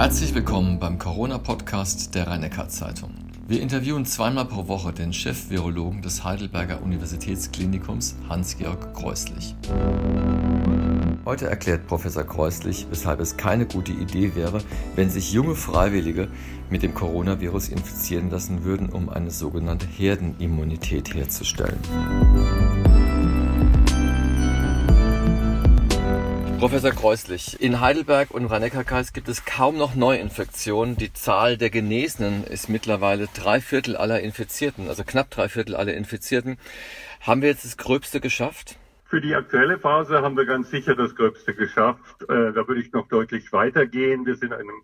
Herzlich willkommen beim Corona-Podcast der rhein zeitung Wir interviewen zweimal pro Woche den Chef-Virologen des Heidelberger Universitätsklinikums Hans-Georg Kreuslich. Heute erklärt Professor Kreuslich, weshalb es keine gute Idee wäre, wenn sich junge Freiwillige mit dem Coronavirus infizieren lassen würden, um eine sogenannte Herdenimmunität herzustellen. Professor Kreuslich, in Heidelberg und rhein kreis gibt es kaum noch Neuinfektionen. Die Zahl der Genesenen ist mittlerweile drei Viertel aller Infizierten, also knapp drei Viertel aller Infizierten. Haben wir jetzt das Gröbste geschafft? Für die aktuelle Phase haben wir ganz sicher das Gröbste geschafft. Äh, da würde ich noch deutlich weitergehen. Wir sind einem,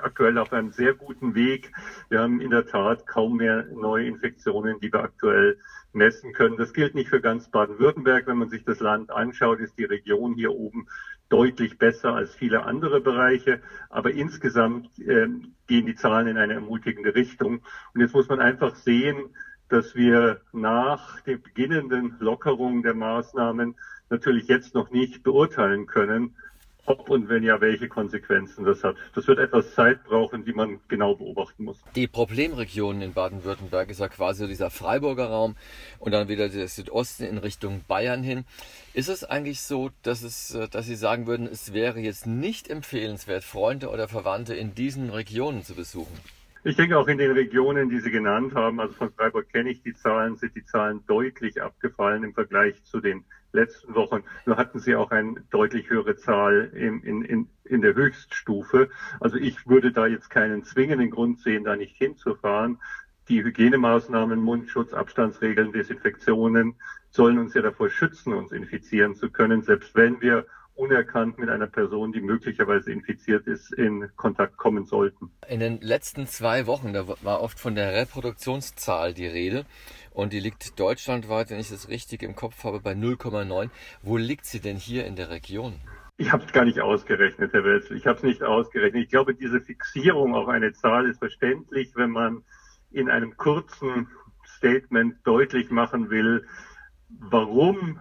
aktuell auf einem sehr guten Weg. Wir haben in der Tat kaum mehr neue Infektionen, die wir aktuell messen können. Das gilt nicht für ganz Baden-Württemberg. Wenn man sich das Land anschaut, ist die Region hier oben deutlich besser als viele andere Bereiche. Aber insgesamt äh, gehen die Zahlen in eine ermutigende Richtung. Und jetzt muss man einfach sehen, dass wir nach der beginnenden Lockerung der Maßnahmen natürlich jetzt noch nicht beurteilen können, ob und wenn ja, welche Konsequenzen das hat. Das wird etwas Zeit brauchen, die man genau beobachten muss. Die Problemregionen in Baden-Württemberg ist ja quasi dieser Freiburger Raum und dann wieder der Südosten in Richtung Bayern hin. Ist es eigentlich so, dass, es, äh, dass Sie sagen würden, es wäre jetzt nicht empfehlenswert, Freunde oder Verwandte in diesen Regionen zu besuchen? Ich denke auch in den Regionen, die Sie genannt haben, also von Freiburg kenne ich die Zahlen, sind die Zahlen deutlich abgefallen im Vergleich zu den letzten Wochen. Nur hatten Sie auch eine deutlich höhere Zahl in, in, in, in der Höchststufe. Also ich würde da jetzt keinen zwingenden Grund sehen, da nicht hinzufahren. Die Hygienemaßnahmen, Mundschutz, Abstandsregeln, Desinfektionen sollen uns ja davor schützen, uns infizieren zu können, selbst wenn wir unerkannt mit einer Person, die möglicherweise infiziert ist, in Kontakt kommen sollten. In den letzten zwei Wochen, da war oft von der Reproduktionszahl die Rede und die liegt deutschlandweit, wenn ich das richtig im Kopf habe, bei 0,9. Wo liegt sie denn hier in der Region? Ich habe es gar nicht ausgerechnet, Herr Welzel. Ich habe es nicht ausgerechnet. Ich glaube, diese Fixierung auf eine Zahl ist verständlich, wenn man in einem kurzen Statement deutlich machen will, warum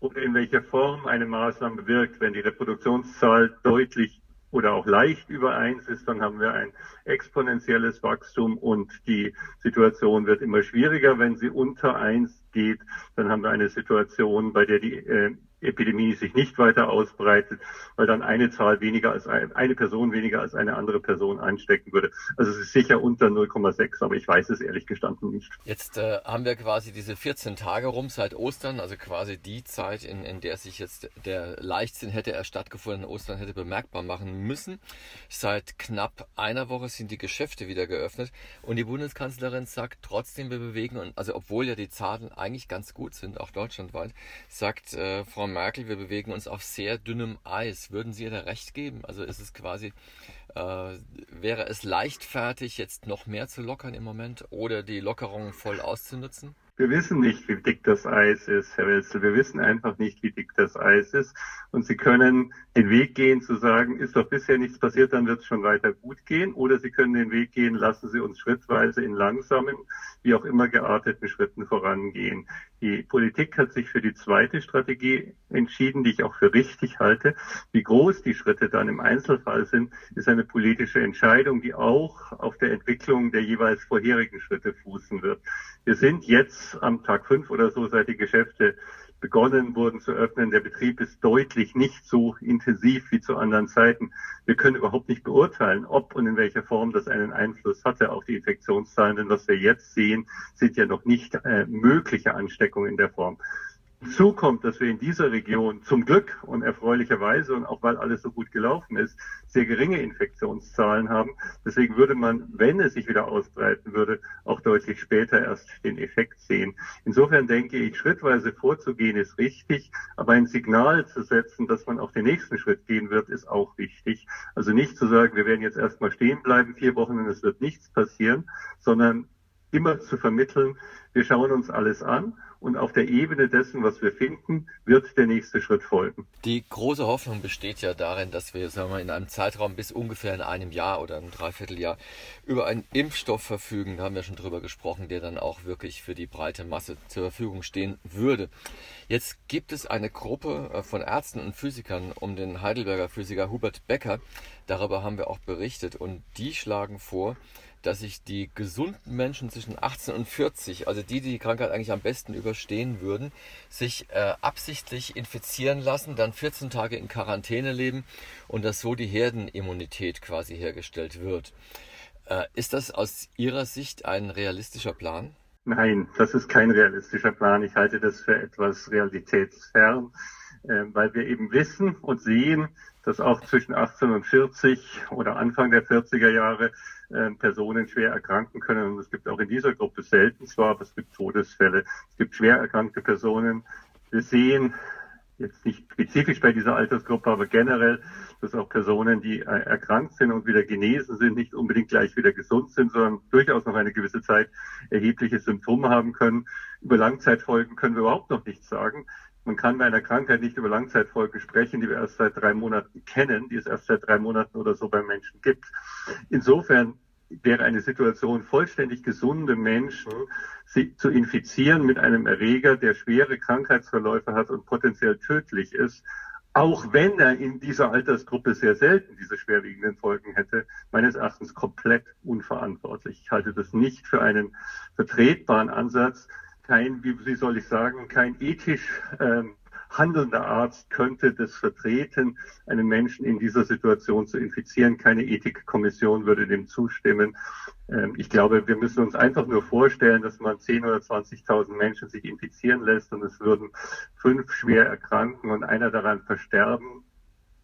oder in welcher Form eine Maßnahme wirkt. Wenn die Reproduktionszahl deutlich oder auch leicht über eins ist, dann haben wir ein exponentielles Wachstum und die Situation wird immer schwieriger. Wenn sie unter eins geht, dann haben wir eine Situation, bei der die äh, Epidemie sich nicht weiter ausbreitet, weil dann eine Zahl weniger als ein, eine Person weniger als eine andere Person anstecken würde. Also es ist sicher unter 0,6, aber ich weiß es ehrlich gestanden nicht. Jetzt äh, haben wir quasi diese 14 Tage rum seit Ostern, also quasi die Zeit, in, in der sich jetzt der Leichtsinn hätte er stattgefunden, Ostern hätte bemerkbar machen müssen. Seit knapp einer Woche sind die Geschäfte wieder geöffnet und die Bundeskanzlerin sagt trotzdem, wir bewegen uns, also obwohl ja die Zahlen eigentlich ganz gut sind, auch deutschlandweit, sagt äh, Frau Merkel, wir bewegen uns auf sehr dünnem Eis. Würden Sie ihr da recht geben? Also ist es quasi, äh, wäre es leichtfertig, jetzt noch mehr zu lockern im Moment oder die Lockerungen voll auszunutzen? Wir wissen nicht, wie dick das Eis ist, Herr Welzel. Wir wissen einfach nicht, wie dick das Eis ist. Und Sie können den Weg gehen zu sagen, ist doch bisher nichts passiert, dann wird es schon weiter gut gehen. Oder Sie können den Weg gehen, lassen Sie uns schrittweise in langsamen, wie auch immer gearteten Schritten vorangehen. Die Politik hat sich für die zweite Strategie entschieden, die ich auch für richtig halte. Wie groß die Schritte dann im Einzelfall sind, ist eine politische Entscheidung, die auch auf der Entwicklung der jeweils vorherigen Schritte fußen wird. Wir sind jetzt am Tag fünf oder so, seit die Geschäfte begonnen wurden zu öffnen. Der Betrieb ist deutlich nicht so intensiv wie zu anderen Zeiten. Wir können überhaupt nicht beurteilen, ob und in welcher Form das einen Einfluss hatte auf die Infektionszahlen. Denn was wir jetzt sehen, sind ja noch nicht äh, mögliche Ansteckungen in der Form. Hinzu kommt, dass wir in dieser Region zum Glück und erfreulicherweise und auch weil alles so gut gelaufen ist, sehr geringe Infektionszahlen haben. Deswegen würde man, wenn es sich wieder ausbreiten würde, auch deutlich später erst den Effekt sehen. Insofern denke ich, schrittweise vorzugehen ist richtig, aber ein Signal zu setzen, dass man auf den nächsten Schritt gehen wird, ist auch wichtig. Also nicht zu sagen, wir werden jetzt erstmal stehen bleiben, vier Wochen und es wird nichts passieren, sondern immer zu vermitteln, wir schauen uns alles an und auf der Ebene dessen, was wir finden, wird der nächste Schritt folgen. Die große Hoffnung besteht ja darin, dass wir sagen wir, in einem Zeitraum bis ungefähr in einem Jahr oder einem Dreivierteljahr über einen Impfstoff verfügen, da haben wir schon drüber gesprochen, der dann auch wirklich für die breite Masse zur Verfügung stehen würde. Jetzt gibt es eine Gruppe äh, von Ärzten und Physikern um den Heidelberger Physiker Hubert Becker, darüber haben wir auch berichtet und die schlagen vor, dass sich die gesunden Menschen zwischen 18 und 40, also die, die die Krankheit eigentlich am besten überstehen würden, sich äh, absichtlich infizieren lassen, dann 14 Tage in Quarantäne leben und dass so die Herdenimmunität quasi hergestellt wird. Äh, ist das aus Ihrer Sicht ein realistischer Plan? Nein, das ist kein realistischer Plan. Ich halte das für etwas realitätsfern, weil wir eben wissen und sehen, dass auch zwischen 18 und 40 oder Anfang der 40er Jahre äh, Personen schwer erkranken können. Und es gibt auch in dieser Gruppe selten zwar, aber es gibt Todesfälle. Es gibt schwer erkrankte Personen. Wir sehen jetzt nicht spezifisch bei dieser Altersgruppe, aber generell, dass auch Personen, die äh, erkrankt sind und wieder genesen sind, nicht unbedingt gleich wieder gesund sind, sondern durchaus noch eine gewisse Zeit erhebliche Symptome haben können. Über Langzeitfolgen können wir überhaupt noch nichts sagen. Man kann bei einer Krankheit nicht über Langzeitfolgen sprechen, die wir erst seit drei Monaten kennen, die es erst seit drei Monaten oder so beim Menschen gibt. Insofern wäre eine Situation vollständig gesunde Menschen zu infizieren mit einem Erreger, der schwere Krankheitsverläufe hat und potenziell tödlich ist, auch wenn er in dieser Altersgruppe sehr selten diese schwerwiegenden Folgen hätte, meines Erachtens komplett unverantwortlich. Ich halte das nicht für einen vertretbaren Ansatz kein, wie soll ich sagen, kein ethisch ähm, handelnder Arzt könnte das vertreten, einen Menschen in dieser Situation zu infizieren. Keine Ethikkommission würde dem zustimmen. Ähm, ich glaube, wir müssen uns einfach nur vorstellen, dass man 10.000 oder 20.000 Menschen sich infizieren lässt und es würden fünf schwer erkranken und einer daran versterben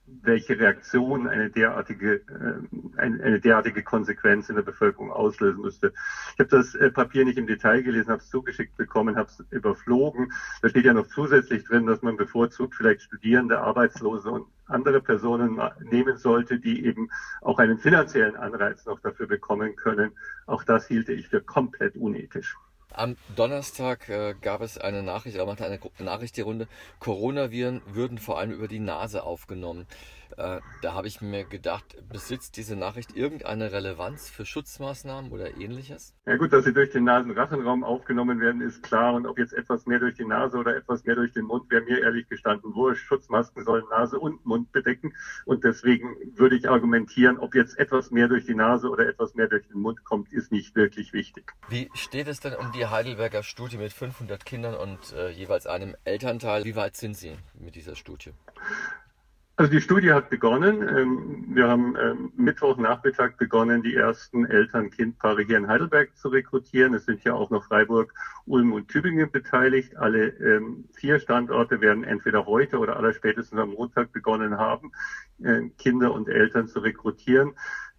welche Reaktion eine derartige, äh, eine, eine, derartige Konsequenz in der Bevölkerung auslösen müsste. Ich habe das äh, Papier nicht im Detail gelesen, habe es zugeschickt bekommen, habe es überflogen. Da steht ja noch zusätzlich drin, dass man bevorzugt vielleicht Studierende, Arbeitslose und andere Personen nehmen sollte, die eben auch einen finanziellen Anreiz noch dafür bekommen können. Auch das hielte ich für komplett unethisch. Am Donnerstag äh, gab es eine Nachricht, er machte eine Nachricht die Runde, Coronaviren würden vor allem über die Nase aufgenommen. Äh, da habe ich mir gedacht, besitzt diese Nachricht irgendeine Relevanz für Schutzmaßnahmen oder ähnliches? Ja gut, dass sie durch den Nasenrachenraum aufgenommen werden, ist klar. Und ob jetzt etwas mehr durch die Nase oder etwas mehr durch den Mund, wäre mir ehrlich gestanden wurscht. Schutzmasken sollen Nase und Mund bedecken. Und deswegen würde ich argumentieren, ob jetzt etwas mehr durch die Nase oder etwas mehr durch den Mund kommt, ist nicht wirklich wichtig. Wie steht es denn um die Heidelberger Studie mit 500 Kindern und äh, jeweils einem Elternteil? Wie weit sind Sie mit dieser Studie? Also die Studie hat begonnen. Ähm, wir haben ähm, Mittwochnachmittag begonnen, die ersten Eltern-Kind-Paare hier in Heidelberg zu rekrutieren. Es sind ja auch noch Freiburg, Ulm und Tübingen beteiligt. Alle ähm, vier Standorte werden entweder heute oder allerspätestens am Montag begonnen haben, äh, Kinder und Eltern zu rekrutieren.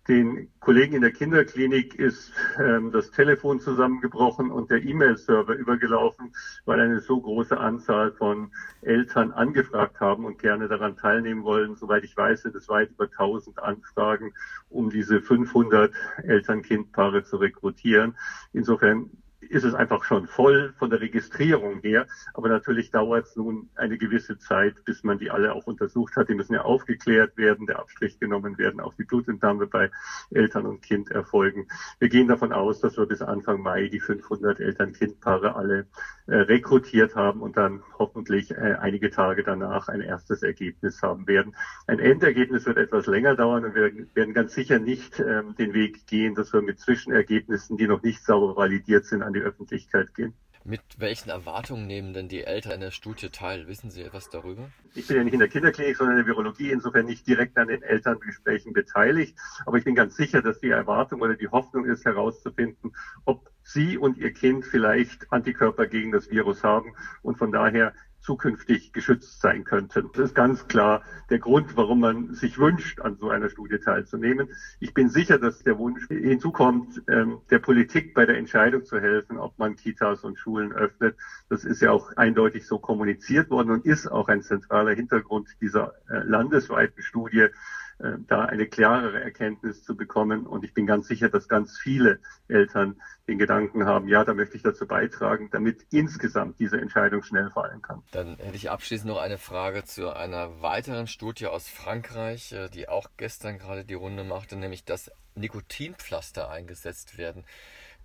Den Kollegen in der Kinderklinik ist ähm, das Telefon zusammengebrochen und der E-Mail-Server übergelaufen, weil eine so große Anzahl von Eltern angefragt haben und gerne daran teilnehmen wollen. Soweit ich weiß, sind es weit über 1000 Anfragen, um diese 500 Eltern-Kind-Paare zu rekrutieren. Insofern ist es einfach schon voll von der Registrierung her. Aber natürlich dauert es nun eine gewisse Zeit, bis man die alle auch untersucht hat. Die müssen ja aufgeklärt werden, der Abstrich genommen werden, auch die Blutentnahme bei Eltern und Kind erfolgen. Wir gehen davon aus, dass wir bis Anfang Mai die 500 Eltern-Kind-Paare alle äh, rekrutiert haben und dann hoffentlich äh, einige Tage danach ein erstes Ergebnis haben werden. Ein Endergebnis wird etwas länger dauern und wir werden ganz sicher nicht ähm, den Weg gehen, dass wir mit Zwischenergebnissen, die noch nicht sauber validiert sind, an die Öffentlichkeit gehen. Mit welchen Erwartungen nehmen denn die Eltern in der Studie teil? Wissen Sie etwas darüber? Ich bin ja nicht in der Kinderklinik, sondern in der Virologie, insofern nicht direkt an den Elterngesprächen beteiligt. Aber ich bin ganz sicher, dass die Erwartung oder die Hoffnung ist, herauszufinden, ob Sie und Ihr Kind vielleicht Antikörper gegen das Virus haben und von daher zukünftig geschützt sein könnten. Das ist ganz klar der Grund, warum man sich wünscht, an so einer Studie teilzunehmen. Ich bin sicher, dass der Wunsch hinzukommt, ähm, der Politik bei der Entscheidung zu helfen, ob man Kitas und Schulen öffnet. Das ist ja auch eindeutig so kommuniziert worden und ist auch ein zentraler Hintergrund dieser äh, landesweiten Studie da eine klarere Erkenntnis zu bekommen. Und ich bin ganz sicher, dass ganz viele Eltern den Gedanken haben, ja, da möchte ich dazu beitragen, damit insgesamt diese Entscheidung schnell fallen kann. Dann hätte ich abschließend noch eine Frage zu einer weiteren Studie aus Frankreich, äh, die auch gestern gerade die Runde machte, nämlich dass Nikotinpflaster eingesetzt werden.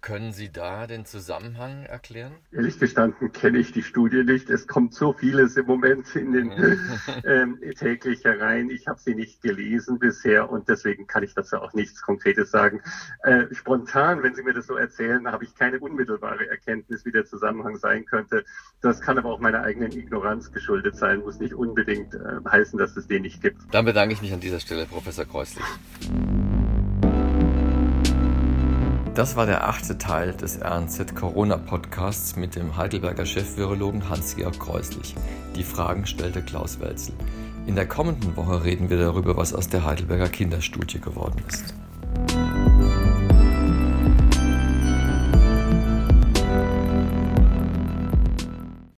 Können Sie da den Zusammenhang erklären? Ehrlich gestanden kenne ich die Studie nicht. Es kommt so vieles im Moment in den ähm, täglich herein. Ich habe sie nicht gelesen bisher und deswegen kann ich dazu auch nichts Konkretes sagen. Äh, spontan, wenn Sie mir das so erzählen, habe ich keine unmittelbare Erkenntnis, wie der Zusammenhang sein könnte. Das kann aber auch meiner eigenen Ignoranz geschuldet sein, muss nicht unbedingt äh, heißen, dass es den nicht gibt. Dann bedanke ich mich an dieser Stelle, Professor Kreuslich. Das war der achte Teil des RNZ Corona Podcasts mit dem Heidelberger Chefvirologen Hans-Georg Kreuslich. Die Fragen stellte Klaus Welzel. In der kommenden Woche reden wir darüber, was aus der Heidelberger Kinderstudie geworden ist.